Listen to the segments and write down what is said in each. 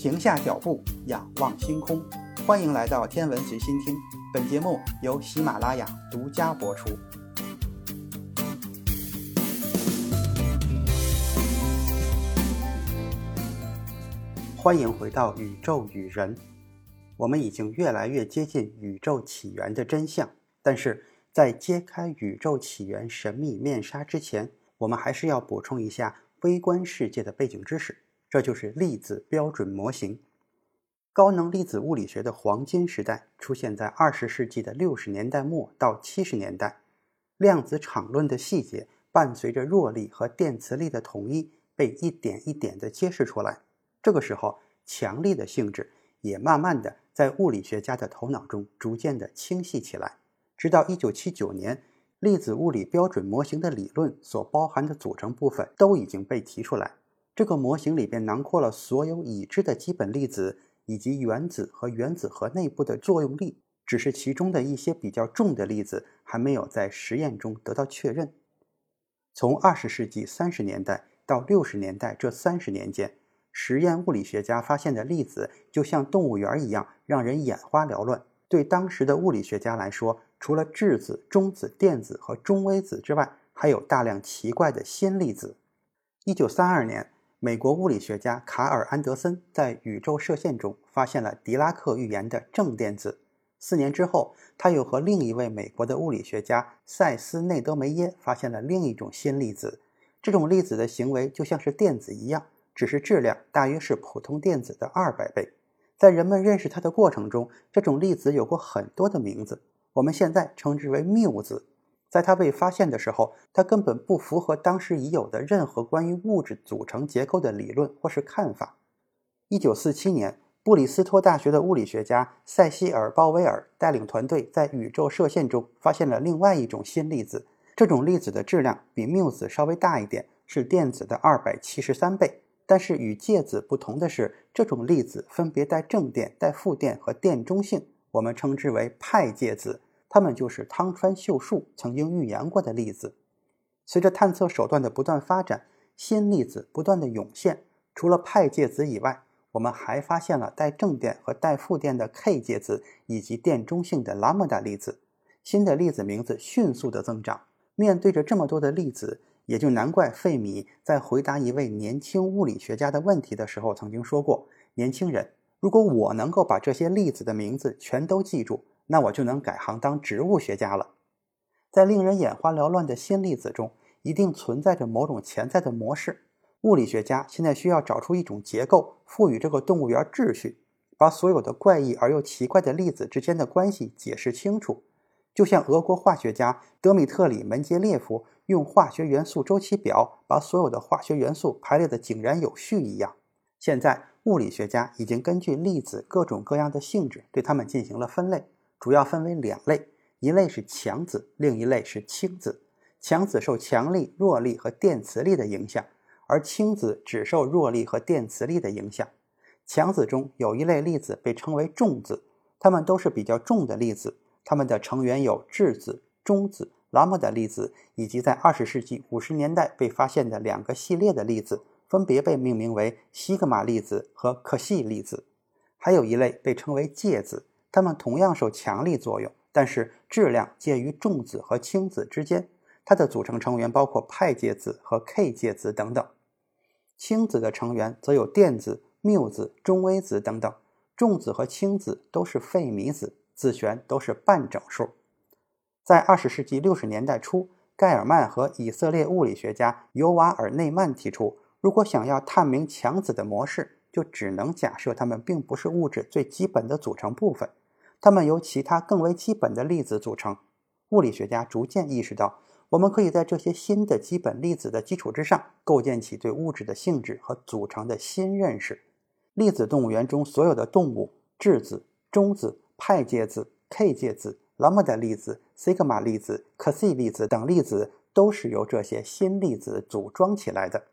停下脚步，仰望星空。欢迎来到天文随心听，本节目由喜马拉雅独家播出。欢迎回到宇宙与人。我们已经越来越接近宇宙起源的真相，但是在揭开宇宙起源神秘面纱之前，我们还是要补充一下微观世界的背景知识。这就是粒子标准模型。高能粒子物理学的黄金时代出现在二十世纪的六十年代末到七十年代，量子场论的细节伴随着弱力和电磁力的统一被一点一点地揭示出来。这个时候，强力的性质也慢慢的在物理学家的头脑中逐渐的清晰起来。直到一九七九年，粒子物理标准模型的理论所包含的组成部分都已经被提出来。这个模型里边囊括了所有已知的基本粒子以及原子和原子核内部的作用力，只是其中的一些比较重的粒子还没有在实验中得到确认。从二十世纪三十年代到六十年代这三十年间，实验物理学家发现的粒子就像动物园一样，让人眼花缭乱。对当时的物理学家来说，除了质子、中子、电子和中微子之外，还有大量奇怪的新粒子。一九三二年。美国物理学家卡尔·安德森在宇宙射线中发现了狄拉克预言的正电子。四年之后，他又和另一位美国的物理学家塞斯内德梅耶发现了另一种新粒子。这种粒子的行为就像是电子一样，只是质量大约是普通电子的二百倍。在人们认识它的过程中，这种粒子有过很多的名字，我们现在称之为缪子。在它被发现的时候，它根本不符合当时已有的任何关于物质组成结构的理论或是看法。一九四七年，布里斯托大学的物理学家塞西尔·鲍威尔带领团队在宇宙射线中发现了另外一种新粒子。这种粒子的质量比缪子稍微大一点，是电子的二百七十三倍。但是与介子不同的是，这种粒子分别带正电、带负电和电中性，我们称之为派介子。他们就是汤川秀树曾经预言过的粒子。随着探测手段的不断发展，新粒子不断的涌现。除了派介子以外，我们还发现了带正电和带负电的 K 介子，以及电中性的拉姆达粒子。新的粒子名字迅速的增长。面对着这么多的粒子，也就难怪费米在回答一位年轻物理学家的问题的时候曾经说过：“年轻人，如果我能够把这些粒子的名字全都记住。”那我就能改行当植物学家了。在令人眼花缭乱的新粒子中，一定存在着某种潜在的模式。物理学家现在需要找出一种结构，赋予这个动物园秩序，把所有的怪异而又奇怪的粒子之间的关系解释清楚。就像俄国化学家德米特里·门捷列夫用化学元素周期表把所有的化学元素排列的井然有序一样。现在，物理学家已经根据粒子各种各样的性质，对它们进行了分类。主要分为两类，一类是强子，另一类是轻子。强子受强力、弱力和电磁力的影响，而轻子只受弱力和电磁力的影响。强子中有一类粒子被称为重子，它们都是比较重的粒子。它们的成员有质子、中子、拉姆达粒子，以及在二十世纪五十年代被发现的两个系列的粒子，分别被命名为西格玛粒子和可西粒子。还有一类被称为介子。它们同样受强力作用，但是质量介于重子和轻子之间。它的组成成员包括派介子和 K 介子等等。轻子的成员则有电子、缪子、中微子等等。重子和轻子都是费米子，子旋都是半整数。在二十世纪六十年代初，盖尔曼和以色列物理学家尤瓦尔内曼提出，如果想要探明强子的模式，就只能假设它们并不是物质最基本的组成部分。它们由其他更为基本的粒子组成。物理学家逐渐意识到，我们可以在这些新的基本粒子的基础之上，构建起对物质的性质和组成的新认识。粒子动物园中所有的动物，质子、中子、派介子、K 介子、拉姆达粒子、西格玛粒子、可西粒子等粒子，都是由这些新粒子组装起来的。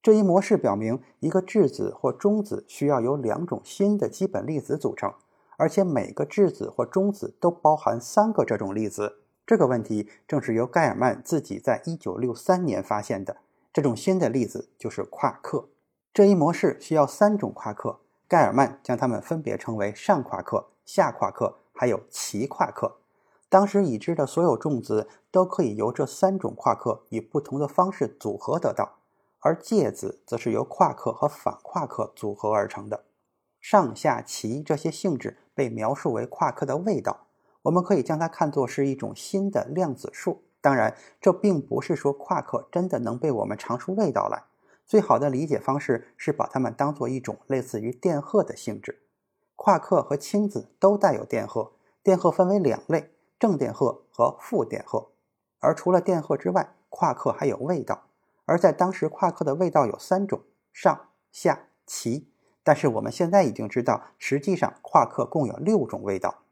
这一模式表明，一个质子或中子需要由两种新的基本粒子组成。而且每个质子或中子都包含三个这种粒子。这个问题正是由盖尔曼自己在1963年发现的。这种新的粒子就是夸克。这一模式需要三种夸克，盖尔曼将它们分别称为上夸克、下夸克，还有奇夸克。当时已知的所有重子都可以由这三种夸克以不同的方式组合得到，而介子则是由夸克和反夸克组合而成的。上下奇这些性质被描述为夸克的味道，我们可以将它看作是一种新的量子数。当然，这并不是说夸克真的能被我们尝出味道来。最好的理解方式是把它们当做一种类似于电荷的性质。夸克和氢子都带有电荷，电荷分为两类。正电荷和负电荷，而除了电荷之外，夸克还有味道。而在当时，夸克的味道有三种：上、下、奇。但是我们现在已经知道，实际上夸克共有六种味道。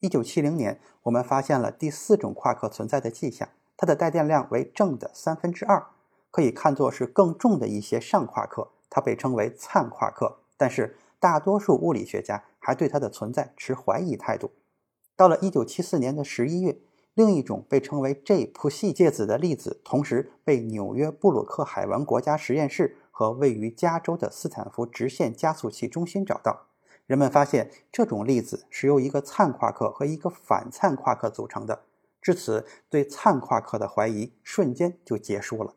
一九七零年，我们发现了第四种夸克存在的迹象，它的带电量为正的三分之二，可以看作是更重的一些上夸克，它被称为灿夸克。但是大多数物理学家还对它的存在持怀疑态度。到了一九七四年的十一月，另一种被称为 J 谱系介子的粒子，同时被纽约布鲁克海文国家实验室和位于加州的斯坦福直线加速器中心找到。人们发现这种粒子是由一个灿夸克和一个反灿夸克组成的。至此，对灿夸克的怀疑瞬间就结束了。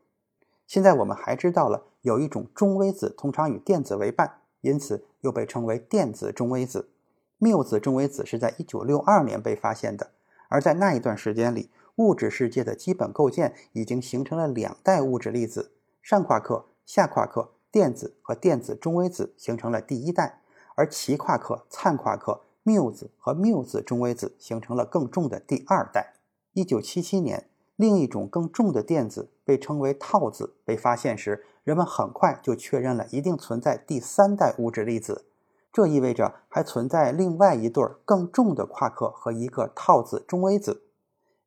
现在我们还知道了有一种中微子通常与电子为伴，因此又被称为电子中微子。缪子中微子是在1962年被发现的，而在那一段时间里，物质世界的基本构建已经形成了两代物质粒子：上夸克、下夸克，电子和电子中微子形成了第一代，而奇夸克、灿夸克、缪子和缪子中微子形成了更重的第二代。1977年，另一种更重的电子被称为套子被发现时，人们很快就确认了一定存在第三代物质粒子。这意味着还存在另外一对更重的夸克和一个套子中微子。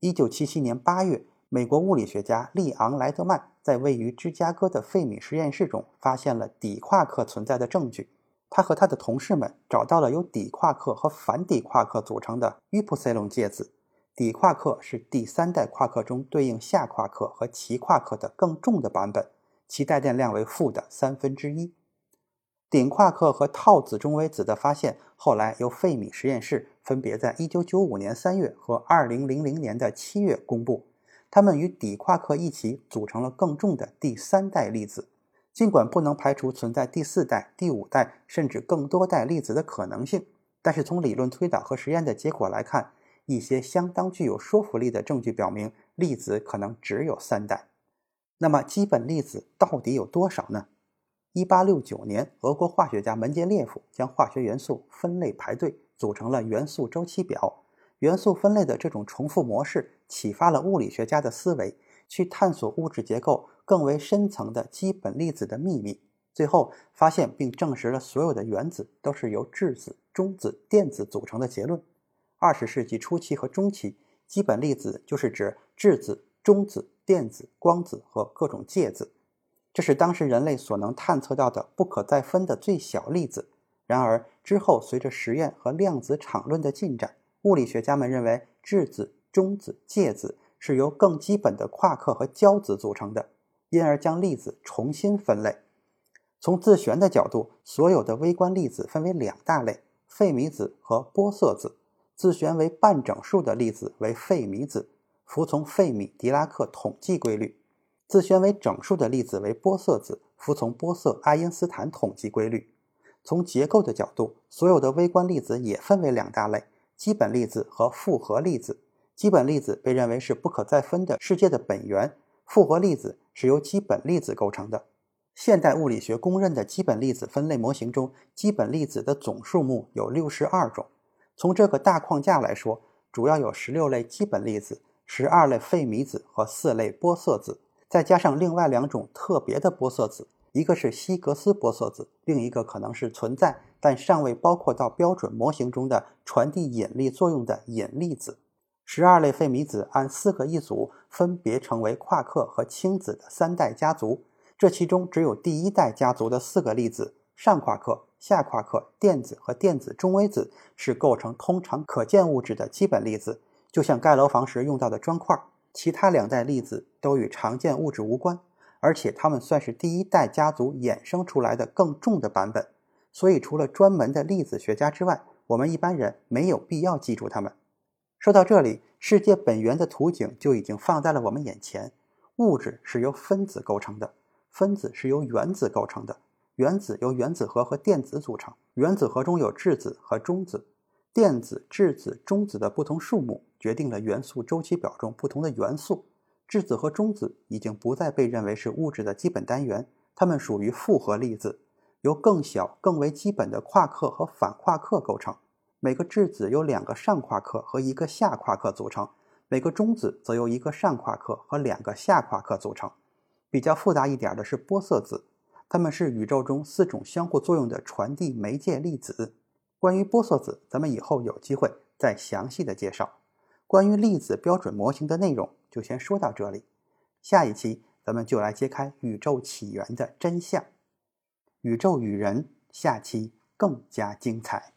一九七七年八月，美国物理学家利昂·莱德曼在位于芝加哥的费米实验室中发现了底夸克存在的证据。他和他的同事们找到了由底夸克和反底夸克组成的伊普塞隆介子。底夸克是第三代夸克中对应下夸克和奇夸克的更重的版本，其带电量为负的三分之一。顶夸克和套子中微子的发现，后来由费米实验室分别在1995年3月和2000年的7月公布。它们与底夸克一起组成了更重的第三代粒子。尽管不能排除存在第四代、第五代甚至更多代粒子的可能性，但是从理论推导和实验的结果来看，一些相当具有说服力的证据表明粒子可能只有三代。那么，基本粒子到底有多少呢？一八六九年，俄国化学家门捷列夫将化学元素分类排队，组成了元素周期表。元素分类的这种重复模式启发了物理学家的思维，去探索物质结构更为深层的基本粒子的秘密。最后发现并证实了所有的原子都是由质子、中子、电子组成的结论。二十世纪初期和中期，基本粒子就是指质子、中子、电子、光子和各种介子。这是当时人类所能探测到的不可再分的最小粒子。然而之后，随着实验和量子场论的进展，物理学家们认为质子、中子、介子是由更基本的夸克和胶子组成的，因而将粒子重新分类。从自旋的角度，所有的微观粒子分为两大类：费米子和玻色子。自旋为半整数的粒子为费米子，服从费米狄拉克统计规律。自旋为整数的粒子为玻色子，服从玻色爱因斯坦统计规律。从结构的角度，所有的微观粒子也分为两大类：基本粒子和复合粒子。基本粒子被认为是不可再分的世界的本源，复合粒子是由基本粒子构成的。现代物理学公认的基本粒子分类模型中，基本粒子的总数目有六十二种。从这个大框架来说，主要有十六类基本粒子、十二类费米子和四类玻色子。再加上另外两种特别的玻色子，一个是希格斯玻色子，另一个可能是存在但尚未包括到标准模型中的传递引力作用的引力子。十二类费米子按四个一组，分别成为夸克和氢子的三代家族。这其中只有第一代家族的四个粒子——上夸克、下夸克、电子和电子中微子，是构成通常可见物质的基本粒子，就像盖楼房时用到的砖块。其他两代粒子都与常见物质无关，而且它们算是第一代家族衍生出来的更重的版本。所以除了专门的粒子学家之外，我们一般人没有必要记住它们。说到这里，世界本源的图景就已经放在了我们眼前。物质是由分子构成的，分子是由原子构成的，原子由原子核和电子组成。原子核中有质子和中子，电子、质子、中子的不同数目决定了元素周期表中不同的元素。质子和中子已经不再被认为是物质的基本单元，它们属于复合粒子，由更小、更为基本的夸克和反夸克构成。每个质子由两个上夸克和一个下夸克组成，每个中子则由一个上夸克和两个下夸克组成。比较复杂一点的是玻色子，它们是宇宙中四种相互作用的传递媒介粒子。关于玻色子，咱们以后有机会再详细的介绍。关于粒子标准模型的内容就先说到这里，下一期咱们就来揭开宇宙起源的真相。宇宙与人，下期更加精彩。